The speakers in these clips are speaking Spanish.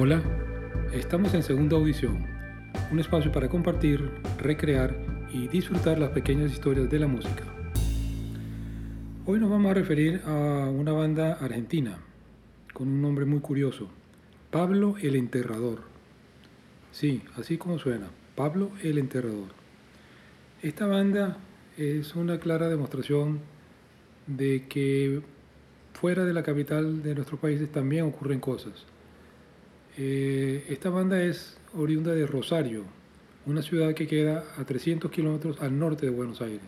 Hola, estamos en Segunda Audición, un espacio para compartir, recrear y disfrutar las pequeñas historias de la música. Hoy nos vamos a referir a una banda argentina con un nombre muy curioso, Pablo el Enterrador. Sí, así como suena, Pablo el Enterrador. Esta banda es una clara demostración de que fuera de la capital de nuestros países también ocurren cosas eh, esta banda es oriunda de Rosario, una ciudad que queda a 300 kilómetros al norte de Buenos Aires,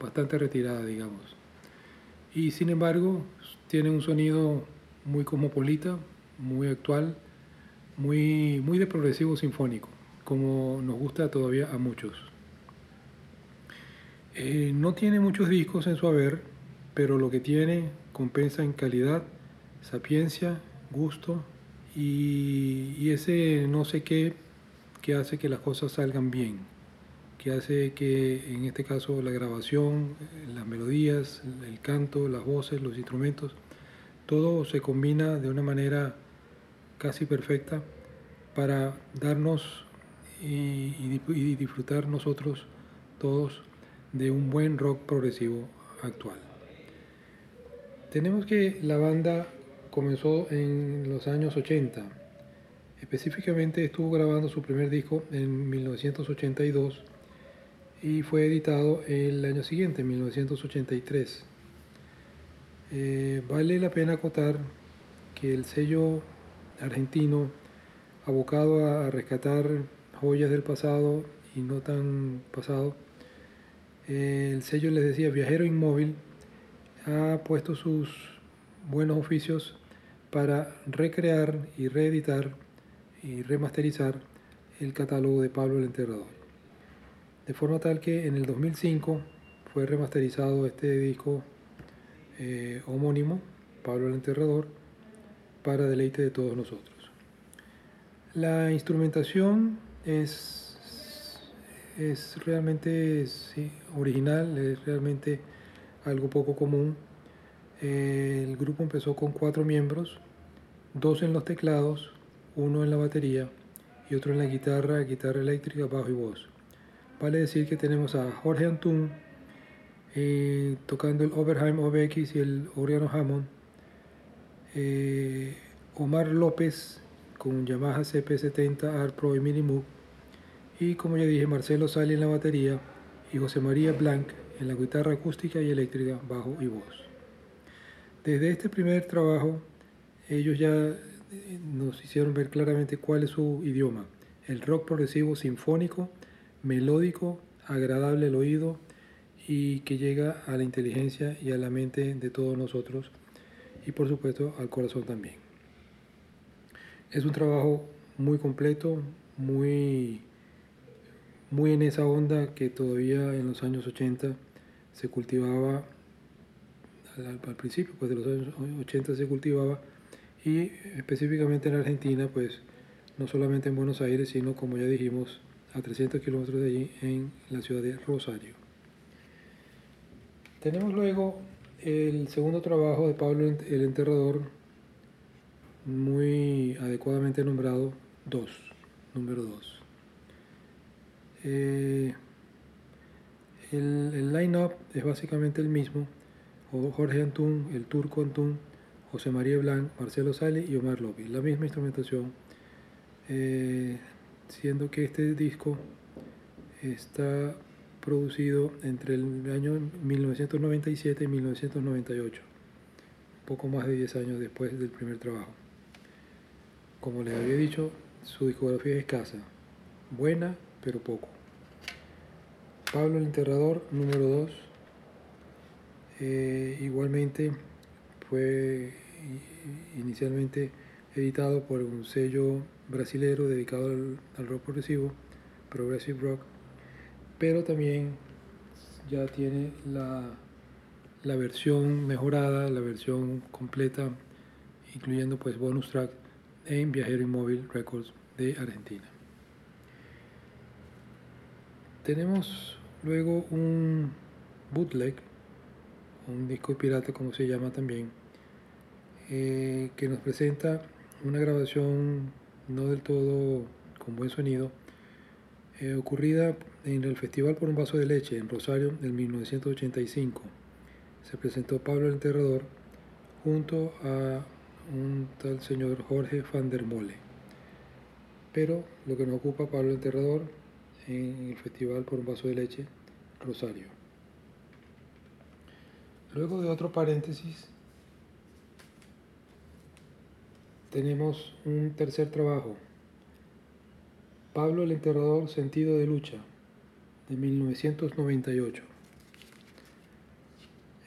bastante retirada, digamos. Y sin embargo, tiene un sonido muy cosmopolita, muy actual, muy, muy de progresivo sinfónico, como nos gusta todavía a muchos. Eh, no tiene muchos discos en su haber, pero lo que tiene compensa en calidad, sapiencia, gusto y, ese no sé qué que hace que las cosas salgan bien, que hace que en este caso la grabación, las melodías, el canto, las voces, los instrumentos, todo se combina de una manera casi perfecta para darnos y, y, disfrutar nosotros todos de un buen rock progresivo actual. Tenemos que la banda comenzó en los años 80. Específicamente estuvo grabando su primer disco en 1982 y fue editado el año siguiente, en 1983. Eh, vale la pena acotar que el sello argentino, abocado a rescatar joyas del pasado y no tan pasado, eh, el sello les decía Viajero Inmóvil, ha puesto sus buenos oficios para recrear y reeditar y remasterizar el catálogo de Pablo el Enterrador. De forma tal que en el 2005 fue remasterizado este disco eh, homónimo, Pablo el Enterrador, para deleite de todos nosotros. La instrumentación es, es realmente original, es realmente algo poco común. El grupo empezó con cuatro miembros, dos en los teclados, uno en la batería y otro en la guitarra, guitarra eléctrica, bajo y voz. Vale decir que tenemos a Jorge Antún eh, tocando el Oberheim OBX y el Oriano Hammond, eh, Omar López con Yamaha CP70 Art Pro y Mini y como ya dije Marcelo Sali en la batería y José María Blanc en la guitarra acústica y eléctrica, bajo y voz. Desde este primer trabajo ellos ya eh, nos hicieron ver claramente cuál es su idioma. El rock progresivo sinfónico, melódico, agradable al oído y que llega a la inteligencia y a la mente de todos nosotros y por supuesto al corazón también. Es un trabajo muy completo, muy, muy en esa onda que todavía en los años 80 se cultivaba, al, principio pues de los años 80 se cultivaba y específicamente en Argentina, pues no solamente en Buenos Aires, sino como ya dijimos, a 300 kilómetros de allí en la ciudad de Rosario. Tenemos luego el segundo trabajo de Pablo el Enterrador, muy adecuadamente nombrado 2, número 2. Eh, el, el line-up es básicamente el mismo, Jorge Antún, el turco Antún, José María Blanc, Marcelo Sale y Omar López. La misma instrumentación, eh, siendo que este disco está producido entre el año 1997 y 1998, poco más de 10 años después del primer trabajo. Como les había dicho, su discografía es escasa, buena pero poco. Pablo el Enterrador, número 2. Eh, igualmente fue inicialmente editado por un sello brasilero dedicado al, rock progresivo, Progressive Rock, pero también ya tiene la, la versión mejorada, la versión completa, incluyendo pues bonus track en Viajero Inmóvil Records de Argentina. Tenemos luego un bootleg, un disco pirata como se llama también, eh, que nos presenta una grabación no del todo con buen sonido, eh, ocurrida en el Festival por un Vaso de Leche en Rosario en 1985. Se presentó Pablo el Enterrador junto a un tal señor Jorge van der Mole. Pero lo que nos ocupa Pablo el Enterrador en el Festival por un Vaso de Leche, Rosario. Luego de otro paréntesis, tenemos un tercer trabajo Pablo el Enterrador, Sentido de Lucha, de 1998.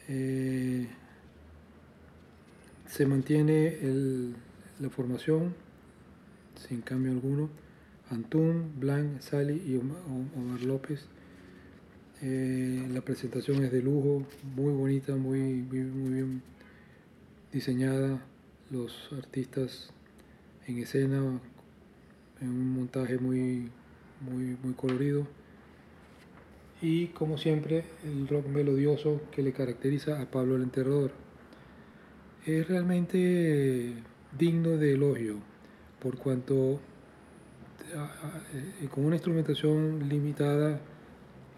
Eh, se mantiene la formación sin cambio alguno. Antún, Blanc, Sally y Omar López. Eh, la presentación es de lujo, muy bonita, muy, muy bien diseñada. Los artistas en escena en un montaje muy, muy, muy colorido. Y como siempre, el rock melodioso que le caracteriza a Pablo el Enterrador. Es realmente digno de elogio, por cuanto eh, con una instrumentación limitada,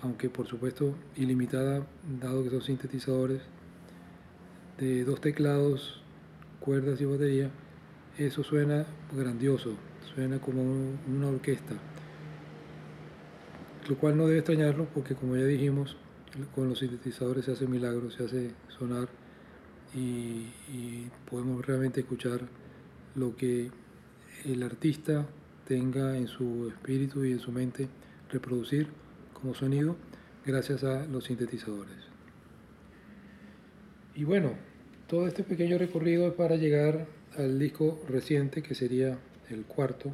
aunque por supuesto ilimitada, dado que son sintetizadores, de dos teclados, cuerdas y batería, eso suena grandioso suena como una orquesta, lo cual no debe extrañarlo porque como ya dijimos, con los sintetizadores se hace milagros, se hace sonar y, podemos realmente escuchar lo que el artista tenga en su espíritu y en su mente reproducir como sonido gracias a los sintetizadores. Y bueno, todo este pequeño recorrido es para llegar al disco reciente que sería el cuarto,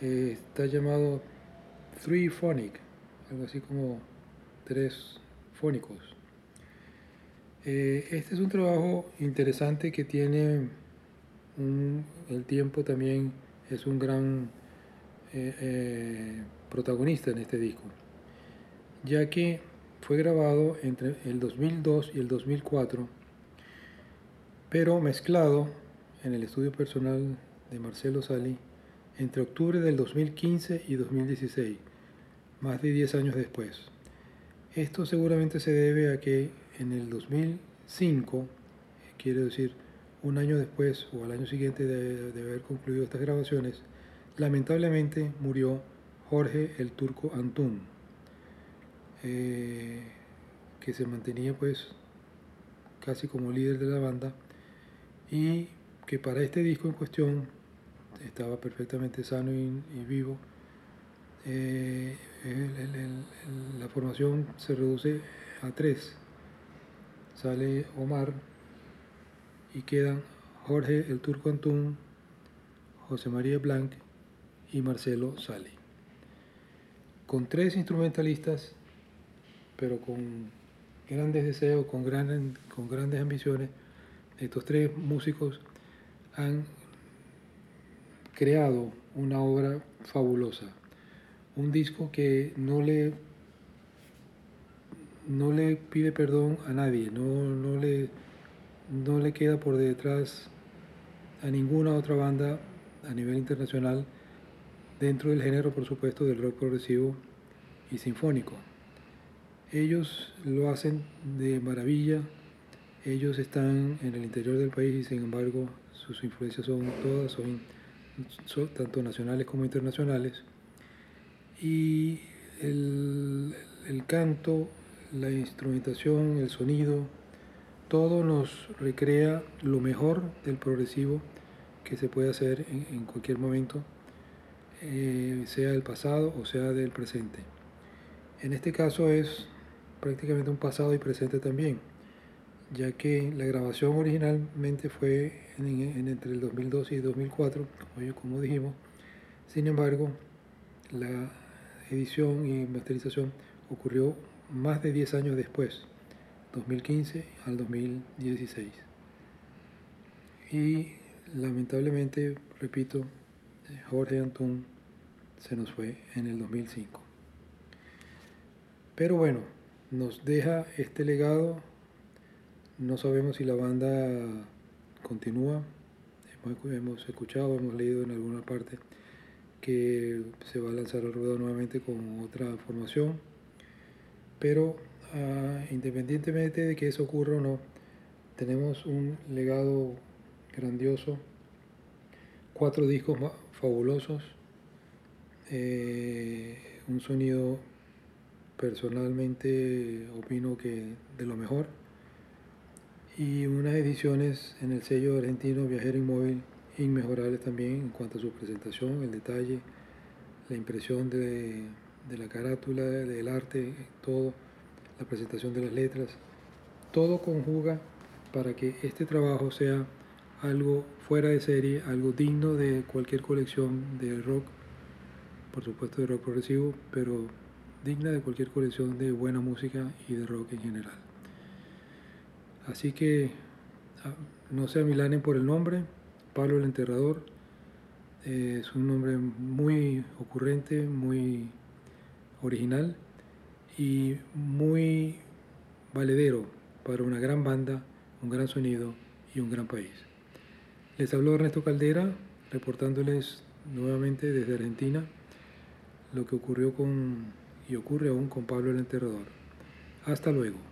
eh, está llamado Three Phonic, algo así como tres fónicos. Eh, este es un trabajo interesante que tiene el tiempo también es un gran eh, protagonista en este disco, ya que fue grabado entre el 2002 y el 2004, pero mezclado en el estudio personal de Marcelo Sali entre octubre del 2015 y 2016, más de 10 años después. Esto seguramente se debe a que en el 2005, quiero decir un año después o al año siguiente de, haber concluido estas grabaciones, lamentablemente murió Jorge el Turco Antún, eh, que se mantenía pues casi como líder de la banda y que para este disco en cuestión estaba perfectamente sano y, vivo. Eh, la formación se reduce a tres. Sale Omar y quedan Jorge el Turco Antún, José María Blanc y Marcelo Sali. Con tres instrumentalistas, pero con grandes deseos, con, con grandes ambiciones, estos tres músicos han creado una obra fabulosa, un disco que no le, no le pide perdón a nadie, no, le, no le queda por detrás a ninguna otra banda a nivel internacional, dentro del género, por supuesto, del rock progresivo y sinfónico. Ellos lo hacen de maravilla, ellos están en el interior del país y sin embargo sus influencias son todas, son, tanto nacionales como internacionales. Y el, el, canto, la instrumentación, el sonido, todo nos recrea lo mejor del progresivo que se puede hacer en, cualquier momento, eh, sea del pasado o sea del presente. En este caso es prácticamente un pasado y presente también ya que la grabación originalmente fue entre el 2002 y 2004, como dijimos. Sin embargo, la edición y masterización ocurrió más de 10 años después, 2015 al 2016. Y lamentablemente, repito, Jorge Antún se nos fue en el 2005. Pero bueno, nos deja este legado. No sabemos si la banda continúa, hemos escuchado, hemos leído en alguna parte que se va a lanzar al ruedo nuevamente con otra formación, pero ah, independientemente de que eso ocurra o no, tenemos un legado grandioso, cuatro discos fabulosos, eh, un sonido personalmente opino que de lo mejor y unas ediciones en el sello argentino Viajero Inmóvil inmejorables también en cuanto a su presentación, el detalle, la impresión de, la carátula, del arte, todo, la presentación de las letras, todo conjuga para que este trabajo sea algo fuera de serie, algo digno de cualquier colección de rock, por supuesto de rock progresivo, pero digna de cualquier colección de buena música y de rock en general. Así que ah, no se amilanen por el nombre, Pablo el Enterrador eh, es un nombre muy ocurrente, muy original y muy valedero para una gran banda, un gran sonido y un gran país. Les habló Ernesto Caldera reportándoles nuevamente desde Argentina lo que ocurrió con y ocurre aún con Pablo el Enterrador. Hasta luego.